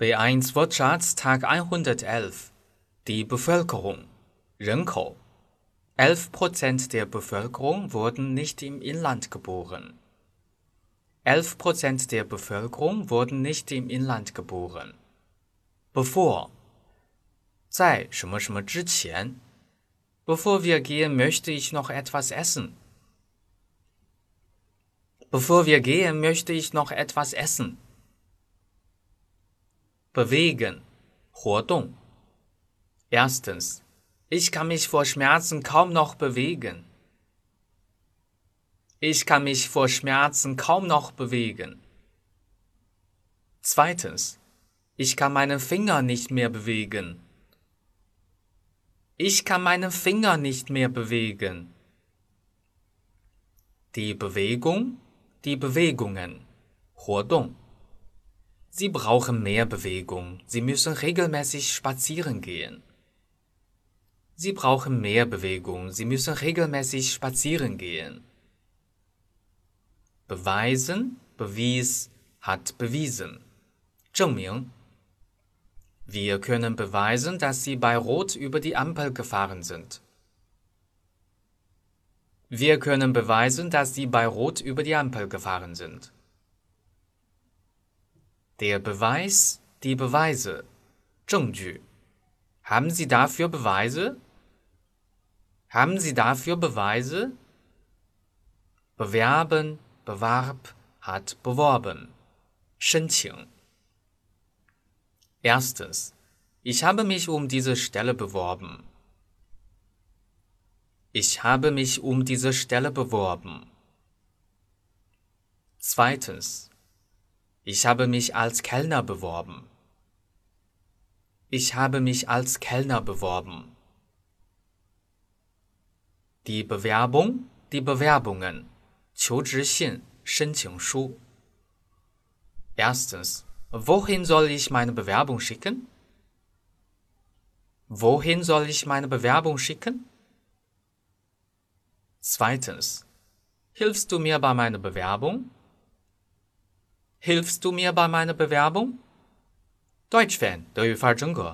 B1 Wortschatz Tag 111 Die Bevölkerung Renko 11% der Bevölkerung wurden nicht im Inland geboren. 11% der Bevölkerung wurden nicht im Inland geboren. Bevor 在什么什么之前 Bevor wir gehen, möchte ich noch etwas essen. Bevor wir gehen, möchte ich noch etwas essen. Bewegen, 活动. Erstens, ich kann mich vor Schmerzen kaum noch bewegen. Ich kann mich vor Schmerzen kaum noch bewegen. Zweitens, ich kann meinen Finger nicht mehr bewegen. Ich kann meinen Finger nicht mehr bewegen. Die Bewegung, die Bewegungen, 活动. Sie brauchen mehr Bewegung. Sie müssen regelmäßig spazieren gehen. Sie brauchen mehr Bewegung. Sie müssen regelmäßig spazieren gehen. Beweisen, bewies, hat bewiesen. 证明 wir können beweisen, dass Sie bei Rot über die Ampel gefahren sind. Wir können beweisen, dass Sie bei Rot über die Ampel gefahren sind. Der Beweis, die Beweise, 证据. Haben Sie dafür Beweise? Haben Sie dafür Beweise? Bewerben, bewarb, hat beworben. 申请 Erstens. Ich habe mich um diese Stelle beworben. Ich habe mich um diese Stelle beworben. Zweitens. Ich habe mich als Kellner beworben. Ich habe mich als Kellner beworben. Die Bewerbung, die Bewerbungen. 求职信，申请书。Erstens. Wohin soll ich meine Bewerbung schicken? Wohin soll ich meine Bewerbung schicken? Zweitens. Hilfst du mir bei meiner Bewerbung? Hilfst du mir bei meiner Bewerbung? Deutsch Fan 德语范儿真格。